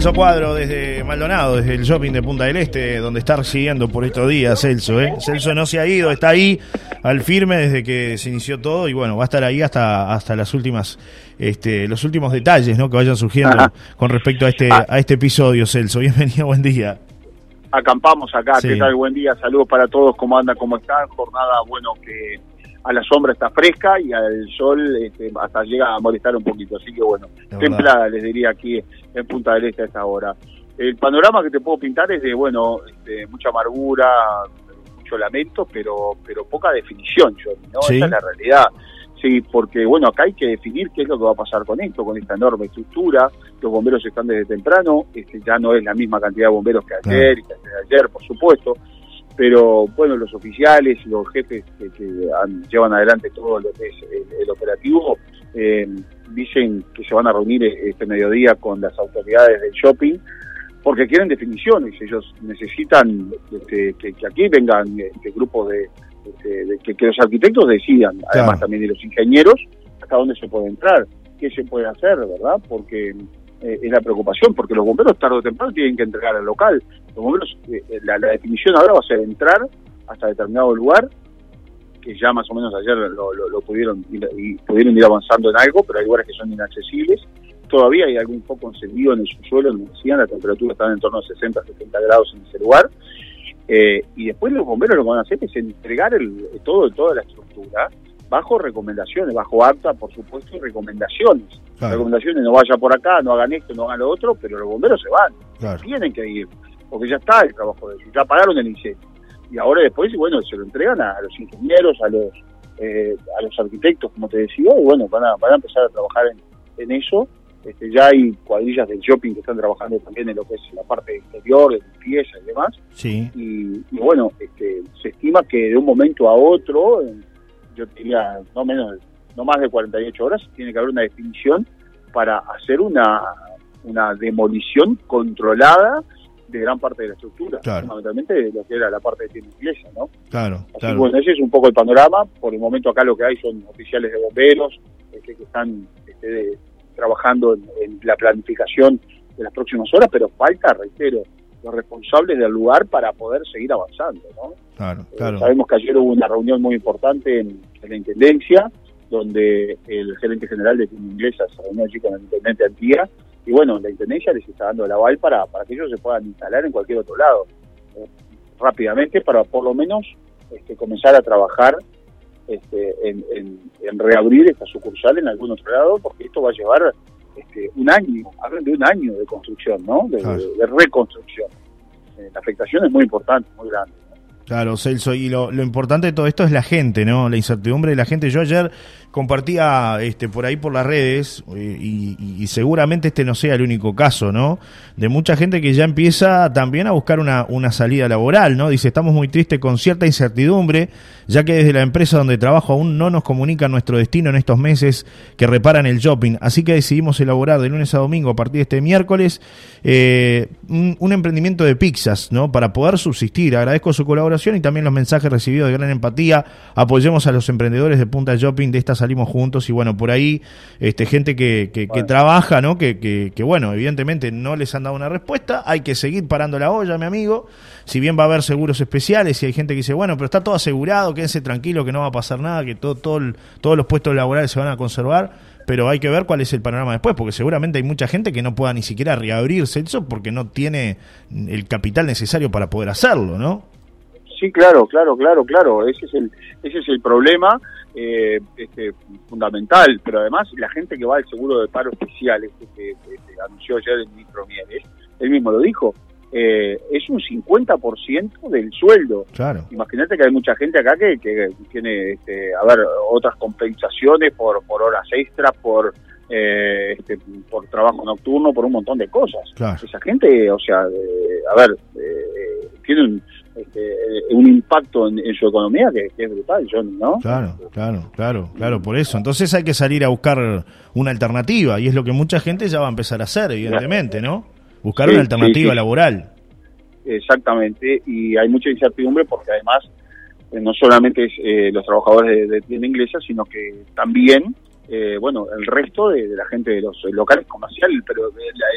Celso Cuadro desde Maldonado, desde el shopping de Punta del Este, donde está residiendo por estos días Celso. ¿eh? Celso no se ha ido, está ahí al firme desde que se inició todo y bueno, va a estar ahí hasta, hasta las últimas, este, los últimos detalles ¿no? que vayan surgiendo con respecto a este, ah. a este episodio, Celso. Bienvenido, buen día. Acampamos acá, ¿qué tal? Buen día, saludos para todos, ¿cómo andan? ¿Cómo están? Jornada, bueno, que a la sombra está fresca y al sol este, hasta llega a molestar un poquito. Así que bueno, templada les diría aquí en Punta del Este a esta hora. El panorama que te puedo pintar es de, bueno, este, mucha amargura, mucho lamento, pero pero poca definición, yo, ¿no? Esa es la realidad. Sí, porque bueno, acá hay que definir qué es lo que va a pasar con esto, con esta enorme estructura. Los bomberos están desde temprano, este, ya no es la misma cantidad de bomberos que ayer y que ayer, por supuesto pero bueno, los oficiales y los jefes que, llevan adelante todo lo que es el, operativo eh, dicen que se van a reunir este mediodía con las autoridades del shopping porque quieren definiciones, ellos necesitan este, que, aquí vengan este, grupos de, este, que, los arquitectos decidan, además también de los ingenieros, hasta dónde se puede entrar, qué se puede hacer, ¿verdad? Porque eh, es la preocupación, porque los bomberos tarde o temprano tienen que entregar al local. Los bomberos, eh, eh, la, definición ahora va a ser entrar hasta determinado lugar, que ya más o menos ayer lo, pudieron y pudieron ir avanzando en algo, pero hay lugares que son inaccesibles. Todavía hay algún poco encendido en el subsuelo, nos decían, la temperatura está en torno a 60, 70 grados en ese lugar. y después los bomberos lo que van a hacer es entregar el, todo, toda la estructura bajo recomendaciones, bajo acta, por supuesto, y recomendaciones. Recomendaciones, no vaya por acá, no hagan esto, no hagan lo otro, pero los bomberos se van, tienen que ir, porque ya está el trabajo de ellos, ya pagaron el incendio. Y ahora después, bueno, se lo entregan a, los ingenieros, a los eh, a los arquitectos, como te decía, y bueno, van a, van a empezar a trabajar en, eso. Este, ya hay cuadrillas del shopping que están trabajando también en lo que es la parte exterior, de limpieza y demás. Sí. Y, bueno, este, se estima que de un momento a otro, yo diría no menos no más de 48 horas tiene que haber una definición para hacer una una demolición controlada de gran parte de la estructura, fundamentalmente de lo que era la parte de tienda inglesa, ¿no? Claro, Así bueno, ese es un poco el panorama. Por el momento acá lo que hay son oficiales de bomberos este, que están este, trabajando en, la planificación de las próximas horas, pero falta, reitero, los responsables del lugar para poder seguir avanzando, ¿no? Claro, eh, claro. sabemos que ayer hubo una reunión muy importante en, la Intendencia, donde el gerente general de Tienda Inglesa se reunió allí con el intendente Antía, y bueno, la Intendencia les está dando el aval para, para que ellos se puedan instalar en cualquier otro lado, eh, rápidamente, para por lo menos este, comenzar a trabajar este, en, reabrir esta sucursal en algún otro lado, porque esto va a llevar este, un año, hablan de un año de construcción, ¿no? De, reconstrucción. Eh, la afectación es muy importante, muy grande. Claro, Celso, y lo, lo, importante de todo esto es la gente, ¿no? La incertidumbre de la gente. Yo ayer compartía este, por ahí por las redes, eh, y, seguramente este no sea el único caso, ¿no? De mucha gente que ya empieza también a buscar una, una salida laboral, ¿no? Dice, estamos muy tristes con cierta incertidumbre, ya que desde la empresa donde trabajo aún no nos comunican nuestro destino en estos meses que reparan el shopping. Así que decidimos elaborar de lunes a domingo a partir de este miércoles eh, un, emprendimiento de pizzas, ¿no? Para poder subsistir. Agradezco su colaboración y también los mensajes recibidos de gran empatía. Apoyemos a los emprendedores de Punta Shopping de estas salimos juntos y bueno, por ahí este, gente que, que, trabaja, ¿no? Que, que, bueno, evidentemente no les han dado una respuesta, hay que seguir parando la olla, mi amigo, si bien va a haber seguros especiales y hay gente que dice, bueno, pero está todo asegurado, quédense tranquilo que no va a pasar nada, que todo, todo todos los puestos laborales se van a conservar, pero hay que ver cuál es el panorama después, porque seguramente hay mucha gente que no pueda ni siquiera reabrirse eso porque no tiene el capital necesario para poder hacerlo, ¿no? Sí, claro, claro, claro, claro. Ese es el, ese es el problema eh, este, fundamental. Pero además, la gente que va al seguro de paro especial, este que, anunció ayer el ministro Mieres, él mismo lo dijo, eh, es un 50% del sueldo. Claro. Imagínate que hay mucha gente acá que, que tiene, este, a ver, otras compensaciones por, por horas extras, por eh, este, por trabajo nocturno, por un montón de cosas. Esa gente, o sea, eh, a ver, eh, tiene un, este, un impacto en, su economía que, es brutal, ¿no? Claro, claro, claro, claro, por eso. Entonces hay que salir a buscar una alternativa y es lo que mucha gente ya va a empezar a hacer, evidentemente, ¿no? Buscar una alternativa laboral. Exactamente, y hay mucha incertidumbre porque además no solamente es los trabajadores de, de tienda inglesa, sino que también eh, bueno, el resto de, la gente de los locales comerciales, pero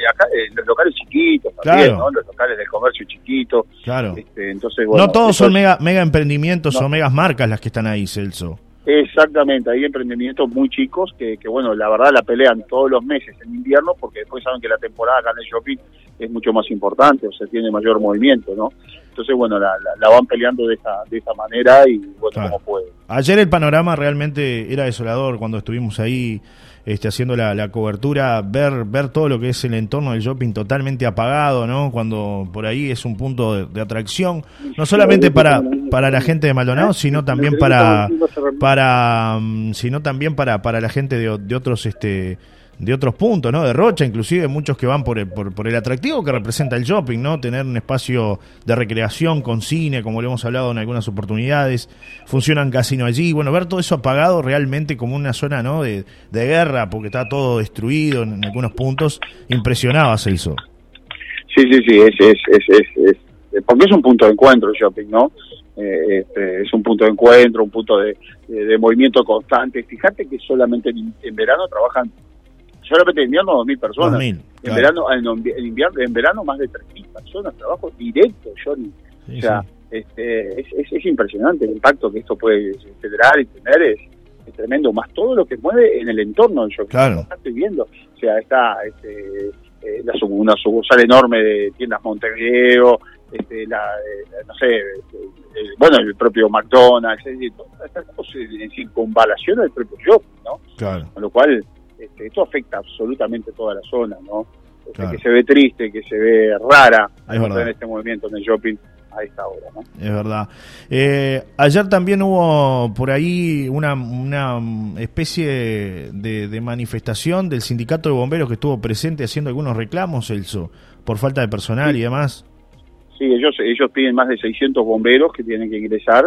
acá, los locales chiquitos también, ¿no? Los locales del comercio chiquito. Claro. Este, entonces, no todos son mega, mega emprendimientos o megas marcas las que están ahí, Celso. Exactamente, hay emprendimientos muy chicos que, que, bueno, la verdad la pelean todos los meses en invierno porque después saben que la temporada acá en el shopping es mucho más importante, o sea, tiene mayor movimiento, ¿no? Entonces, bueno, la, la, van peleando de esa, de esa manera y, bueno, como puede. Ayer el panorama realmente era desolador cuando estuvimos ahí este, haciendo la, cobertura, ver, ver todo lo que es el entorno del shopping totalmente apagado, ¿no? Cuando por ahí es un punto de, atracción, no solamente para, para la gente de Maldonado, sino también para, para, mm, sino también para, para la gente de, de otros, este, de otros puntos, ¿no? De Rocha, inclusive muchos que van por el, por, el atractivo que representa el shopping, ¿no? Tener un espacio de recreación con cine, como lo hemos hablado en algunas oportunidades, funcionan casino allí, bueno, ver todo eso apagado realmente como una zona, ¿no? De, guerra, porque está todo destruido en, algunos puntos, impresionaba Celso. Sí, sí, sí, es, es, es, es, porque es un punto de encuentro el shopping, ¿no? Eh, este, es un punto de encuentro, un punto de, movimiento constante. Fíjate que solamente en verano trabajan solamente en invierno 2.000 personas. en, verano, en, invierno, en verano más de 3.000 personas, trabajo directo, Johnny. o sea, Este, es, es, impresionante el impacto que esto puede generar y tener, es, tremendo, más todo lo que mueve en el entorno del shopping. Claro. estoy viendo, o sea, está este, eh, la, una sucursal enorme de tiendas Montevideo, este, la, eh, no sé, este, bueno, el propio McDonald's, estamos en circunvalación del propio shopping, ¿no? Claro. Con lo cual, este, esto afecta absolutamente toda la zona, ¿no? Este, que se ve triste, que se ve rara en este movimiento en el shopping a esta hora, ¿no? Es verdad. Eh, ayer también hubo por ahí una, una especie de, manifestación del sindicato de bomberos que estuvo presente haciendo algunos reclamos, Elso, por falta de personal y demás. Sí, ellos ellos piden más de 600 bomberos que tienen que ingresar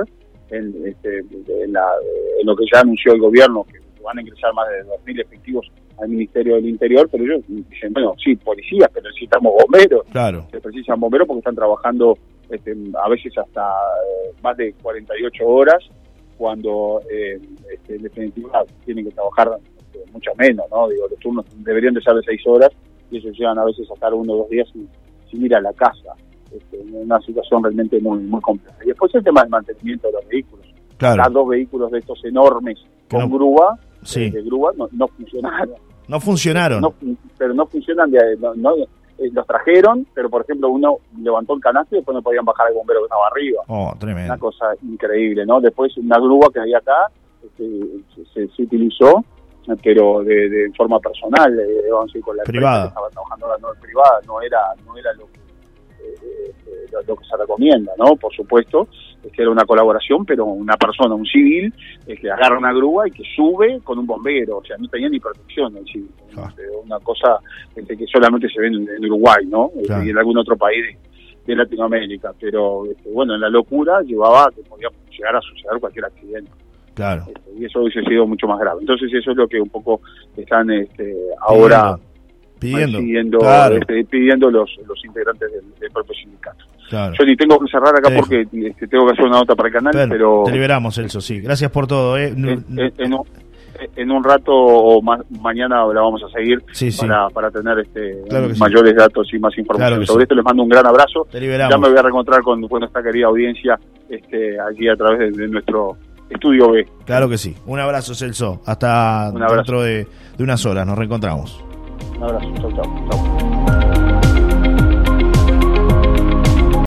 en, este, en, en lo que ya anunció el gobierno, que van a ingresar más de 2.000 efectivos al Ministerio del Interior, pero ellos dicen, bueno, sí, policías, pero necesitamos bomberos. Claro. Se precisan bomberos porque están trabajando este, a veces hasta eh, más de 48 horas, cuando eh, este, en definitiva tienen que trabajar este, mucho menos, ¿no? Digo, los turnos deberían de ser de 6 horas y ellos llegan a veces a estar uno o dos días sin, ir a la casa. Este, una situación realmente muy muy compleja. Y después el tema del mantenimiento de los vehículos. Claro. dos vehículos de estos enormes con grúa sí. de grúa no, no, funcionaron. No funcionaron. pero no funcionan, de, no, eh, los trajeron, pero por ejemplo uno levantó el canasto y después no podían bajar el bombero que estaba arriba. Oh, tremendo. Una cosa increíble, ¿no? Después una grúa que había acá este, se, utilizó, pero de, de forma personal, eh, con la privada. estaba trabajando la no, privada, no era, no era lo que lo, que se recomienda, ¿no? Por supuesto, es que era una colaboración, pero una persona, un civil, es que agarra una grúa y que sube con un bombero, o sea, no tenía ni protección el civil. Este, una cosa este, que solamente se ve en, Uruguay, ¿no? Este, y en algún otro país de, Latinoamérica, pero bueno, en la locura llevaba que podía llegar a suceder cualquier accidente. Claro. y eso hubiese sido mucho más grave. Entonces eso es lo que un poco están ahora pidiendo, este, pidiendo, los, los integrantes del, propio sindicato. Yo ni tengo que cerrar acá porque este, tengo que hacer una nota para el canal, pero... Te liberamos, Elso, sí. Gracias por todo. Eh. En, un, rato o mañana la vamos a seguir para, para tener este, mayores datos y más información. Sobre esto les mando un gran abrazo. Ya me voy a reencontrar con, nuestra querida audiencia este, allí a través de, nuestro estudio B. Claro que sí. Un abrazo, Celso. Hasta dentro de, de unas horas. Nos reencontramos. Un abrazo. Chau, chau. chau.